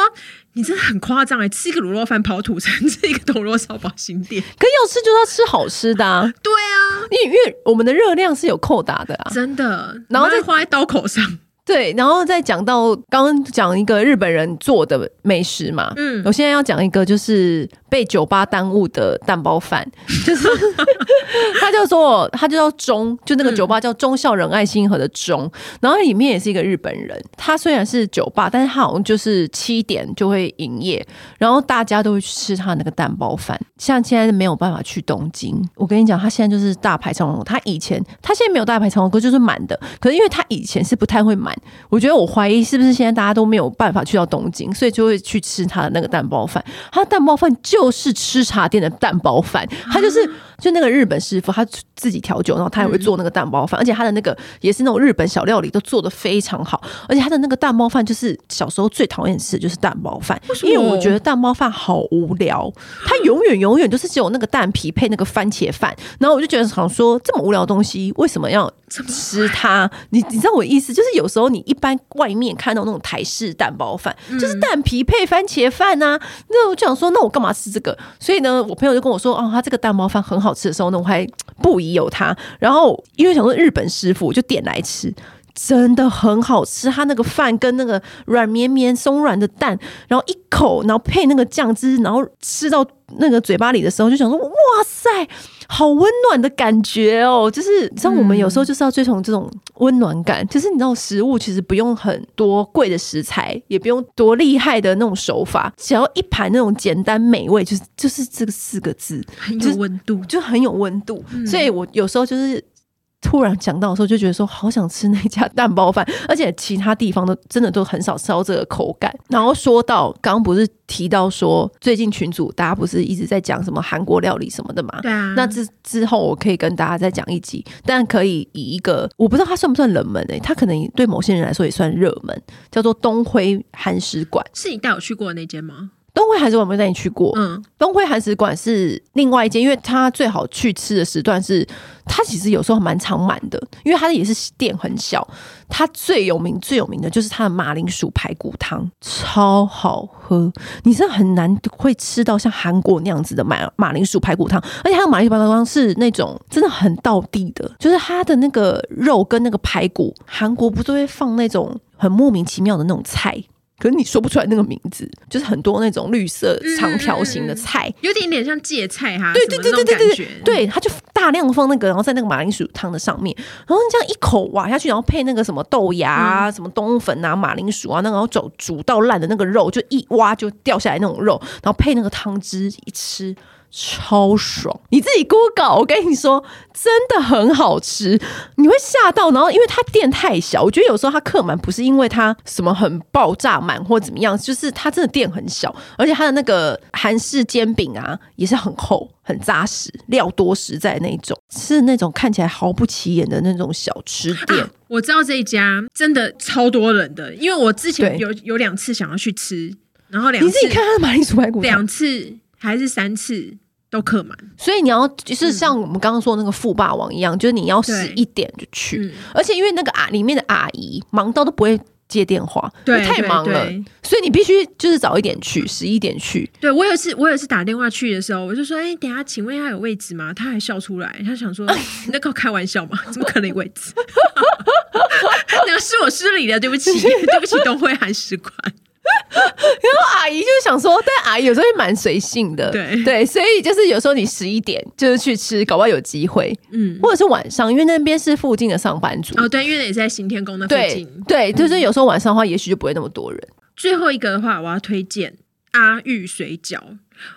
你真的很夸张哎，吃一个卤肉饭跑土城，[LAUGHS] 吃一个铜锣烧跑新店，可要吃就要吃好吃的啊。对啊，因为因为我们的热量是有扣打的啊，真的，然后再花在刀口上。对，然后再讲到刚刚讲一个日本人做的美食嘛，嗯，我现在要讲一个就是被酒吧耽误的蛋包饭，[LAUGHS] 就是 [LAUGHS] 他叫做他就叫忠，就那个酒吧叫忠孝仁爱星河的忠，然后里面也是一个日本人，他虽然是酒吧，但是他好像就是七点就会营业，然后大家都会去吃他那个蛋包饭，像现在没有办法去东京，我跟你讲，他现在就是大排长龙，他以前他现在没有大排长龙，可就是满的，可是因为他以前是不太会满。我觉得我怀疑是不是现在大家都没有办法去到东京，所以就会去吃他的那个蛋包饭。他的蛋包饭就是吃茶店的蛋包饭，他就是就那个日本师傅，他自己调酒，然后他也会做那个蛋包饭，而且他的那个也是那种日本小料理，都做的非常好。而且他的那个蛋包饭就是小时候最讨厌吃的就是蛋包饭，因为我觉得蛋包饭好无聊，他永远永远都是只有那个蛋皮配那个番茄饭，然后我就觉得想说这么无聊的东西为什么要吃它？你你知道我意思就是有时候。你一般外面看到那种台式蛋包饭，就是蛋皮配番茄饭呐、啊。那我就想说，那我干嘛吃这个？所以呢，我朋友就跟我说，哦，他这个蛋包饭很好吃的时候呢，我还不疑有他。然后因为想说日本师傅，就点来吃，真的很好吃。它那个饭跟那个软绵绵松软的蛋，然后一口，然后配那个酱汁，然后吃到那个嘴巴里的时候，就想说，哇塞！好温暖的感觉哦，就是像我们有时候就是要追求这种温暖感，嗯，就是你知道，食物其实不用很多贵的食材，也不用多厉害的那种手法，只要一盘那种简单美味，就是就是这个四个字，很有温度，就，就很有温度，嗯。所以我有时候就是。突然讲到的时候，就觉得说好想吃那家蛋包饭，而且其他地方都真的都很少吃到这个口感。然后说到刚刚不是提到说最近群主大家不是一直在讲什么韩国料理什么的嘛？对啊。那之之后我可以跟大家再讲一集，但可以以一个我不知道它算不算冷门诶、欸，它可能对某些人来说也算热门，叫做东辉韩食馆。是你带我去过的那间吗？东辉韩食馆没有带你去过，嗯，东辉韩食馆是另外一间，因为它最好去吃的时段是，它其实有时候蛮常满的，因为它也是店很小。它最有名最有名的就是它的马铃薯排骨汤，超好喝，你是很难会吃到像韩国那样子的马马铃薯排骨汤，而且它的马铃薯排骨汤是那种真的很道地的，就是它的那个肉跟那个排骨，韩国不是会放那种很莫名其妙的那种菜。可是你说不出来那个名字，就是很多那种绿色长条形的菜，嗯、有点点像芥菜哈。对对对对对对对，对，他就大量放那个，然后在那个马铃薯汤的上面，然后你这样一口挖下去，然后配那个什么豆芽啊、嗯、什么冬粉啊、马铃薯啊，那个然后煮煮到烂的那个肉，就一挖就掉下来那种肉，然后配那个汤汁一吃。超爽！你自己 Google，我跟你说，真的很好吃，你会吓到。然后，因为它店太小，我觉得有时候它客满不是因为它什么很爆炸满或怎么样，就是它真的店很小，而且它的那个韩式煎饼啊也是很厚、很扎实，料多实在那种，是那种看起来毫不起眼的那种小吃店。啊，我知道这一家真的超多人的，因为我之前有有两次想要去吃，然后两次你自己看他的马铃薯排骨，两次还是三次。都客满，所以你要就是像我们刚刚说那个富霸王一样，嗯、就是你要十一点就去，而且因为那个啊里面的阿姨忙到都不会接电话，对，太忙了，所以你必须就是早一点去，十一点去。对，我有一次，我有一次打电话去的时候，我就说：“哎、欸，等下，请问一下有位置吗？”他还笑出来，他想说：“你在跟我开玩笑吗？怎么可能有位置？” [LAUGHS] 那个是我失礼了，对不起，[LAUGHS] 对不起，东会韩使馆。[LAUGHS] 然后阿姨就是想说，但阿姨有时候也蛮随性的，对。对，所以就是有时候你十一点就是去吃，搞不好有机会，嗯，或者是晚上，因为那边是附近的上班族。哦，对，因为也在行天宫那附近，对，对，就是有时候晚上的话，也许就不会那么多人。最后一个的话，我要推荐阿玉水饺。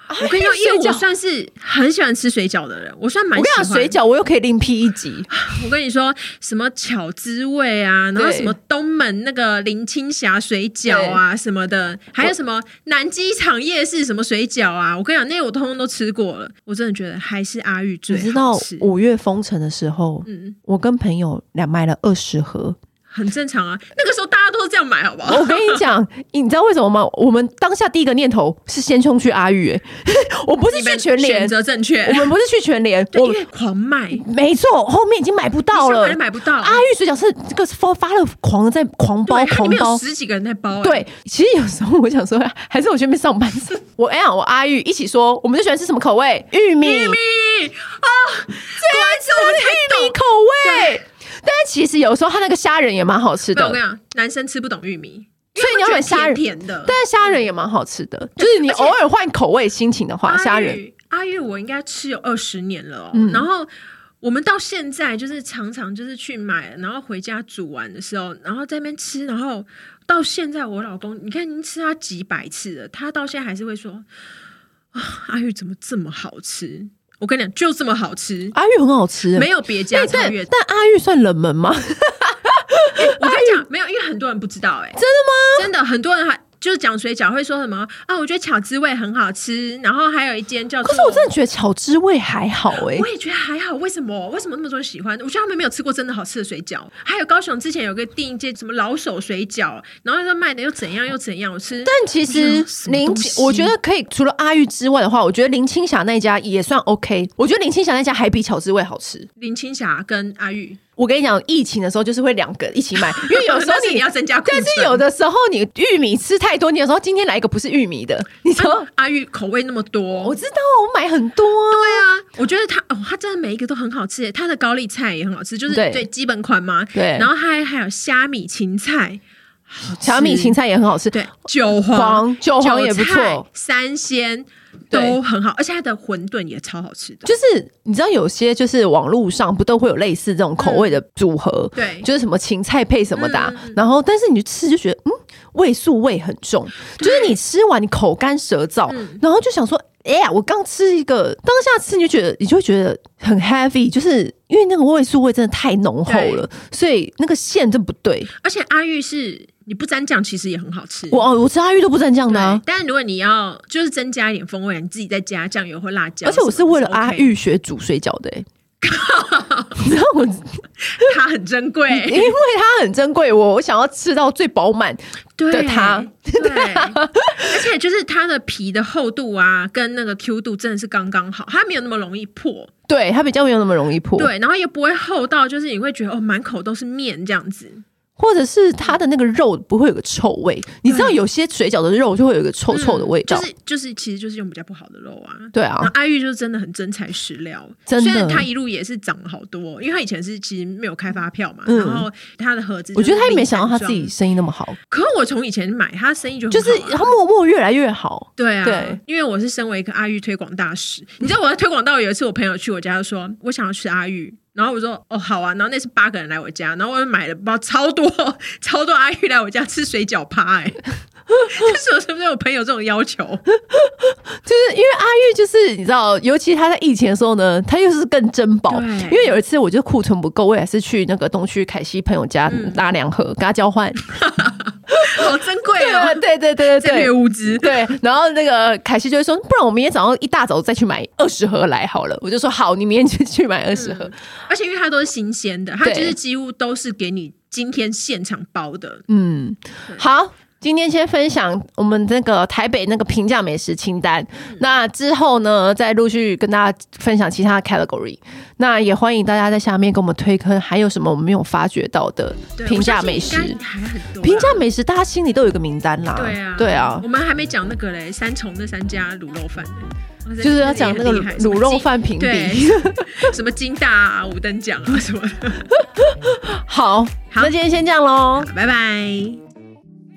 我跟你说，因为我算是很喜欢吃水饺的人，我算蛮喜欢。我跟你讲，水饺我又可以另辟一集。[LAUGHS] 我跟你说，什么巧滋味啊，然后什么东门那个林青霞水饺啊什么的，还有什么南机场夜市什么水饺啊，我跟你讲，那些我通通都吃过了。我真的觉得还是阿玉最好吃。你知道五月封城的时候，嗯，我跟朋友俩买了二十盒。很正常啊，那个时候大家都是这样买，好不好？我跟你讲，[LAUGHS] 你知道为什么吗？我们当下第一个念头是先冲去阿玉，[LAUGHS] 我不是去全联，选择正确。我们不是去全联，我狂卖，没错，后面已经买不到了，买不到。阿玉水饺是这个发发了狂的在狂包狂包，十几个人在包。对，其实有时候我想说，还是我去那边上班。我哎呀，我阿玉一起说，我们就喜欢吃什么口味？玉米，玉米啊，最爱吃我的玉米口味。但是其实有时候他那个虾仁也蛮好吃的。我跟你讲，男生吃不懂玉米，所以你要买虾仁甜的。但是虾仁也蛮好吃的，就是你偶尔换口味心情的话，虾仁。阿玉，我应该吃有二十年了哦。然后我们到现在就是常常就是去买，然后回家煮完的时候，然后在那边吃，然后到现在我老公，你看已经吃他几百次了，他到现在还是会说啊，阿玉怎么这么好吃？我跟你讲，就这么好吃。阿玉很好吃，没有别家超越。但阿玉算冷门吗？[LAUGHS] 我跟你讲，没有，因为很多人不知道。哎，真的吗？真的，很多人还。就是讲水饺会说什么啊？我觉得巧滋味很好吃，然后还有一间叫做……可是我真的觉得巧滋味还好哎、欸，我也觉得还好。为什么？为什么那么多人喜欢？我觉得他们没有吃过真的好吃的水饺。还有高雄之前有个订一间什么老手水饺，然后说卖的又怎样又怎样，我吃。但其实林，我觉得可以除了阿玉之外的话，我觉得林青霞那家也算 OK。我觉得林青霞那家还比巧滋味好吃。林青霞跟阿玉。我跟你讲，疫情的时候就是会两个一起买，[LAUGHS] 因为有时候你，你要增加，但是有的时候你玉米吃太多，你有时候今天来一个不是玉米的，你说、啊、阿玉口味那么多，我知道我买很多、啊，对啊，我觉得它哦，它真的每一个都很好吃，它的高丽菜也很好吃，就是最，基本款嘛，对，然后还还有虾米芹菜，虾米芹菜也很好吃，对，韭黄韭黄也不错，三鲜。都很好，而且它的馄饨也超好吃的。就是你知道，有些就是网络上不都会有类似这种口味的组合，嗯、对，就是什么芹菜配什么的、啊嗯，然后但是你吃就觉得，嗯，味素味很重，就是你吃完你口干舌燥、嗯，然后就想说，哎呀，我刚吃一个，当下吃你就觉得，你就会觉得很 heavy，就是因为那个味素味真的太浓厚了，所以那个馅真不对。而且阿玉是。你不沾酱其实也很好吃。我哦我吃阿玉都不沾酱的、啊，但是如果你要就是增加一点风味，你自己再加酱油或辣椒。而且我是为了阿玉学煮水饺的、欸，[LAUGHS] 你知道我它很珍贵，[LAUGHS] 因为它很珍贵，我我想要吃到最饱满的它。对，对而且就是它的皮的厚度啊，跟那个 Q 度真的是刚刚好，它没有那么容易破。对，它比较没有那么容易破。对，然后也不会厚到就是你会觉得哦，满口都是面这样子。或者是它的那个肉不会有个臭味，你知道有些水饺的肉就会有一个臭臭的味道，嗯、就是就是其实就是用比较不好的肉啊。对啊，阿玉就是真的很真材实料，真的。虽然他一路也是涨了好多，因为他以前是其实没有开发票嘛，嗯、然后他的盒子，我觉得他也没想到他自己生意那么好。可是我从以前买他生意就、啊、就是他默默越来越好。对啊，对，因为我是身为一个阿玉推广大使，你知道我在推广到有一次我朋友去我家就说，我想要吃阿玉。然后我说哦好啊，然后那是八个人来我家，然后我就买了包超多超多阿玉来我家吃水饺趴哎，[LAUGHS] 就是我是不是有朋友这种要求？[LAUGHS] 就是因为阿玉就是你知道，尤其他在疫情的时候呢，他又是更珍宝。因为有一次我就库存不够，我也是去那个东区凯西朋友家拉两盒，跟他交换。[LAUGHS] [LAUGHS] 好珍贵哦！对对对对对，这物资。对，然后那个凯西就会说：“不然我明天早上一大早再去买二十盒来好了。”我就说：“好，你明天就去买二十盒。嗯”而且因为它都是新鲜的，它就是几乎都是给你今天现场包的。嗯，好，今天先分享我们那个台北那个平价美食清单。嗯、那之后呢，再陆续跟大家分享其他的 category。那也欢迎大家在下面给我们推坑，还有什么我们没有发掘到的平价美食？平价美食，大家心里都有一个名单啦。对啊，对啊，我们还没讲那个嘞，三重那三家卤肉饭 [LAUGHS] 就是要讲那个卤肉饭评比，[LAUGHS] 什么金大啊、五等奖啊什么的。[LAUGHS] 好，好，那今天先这样喽，拜拜。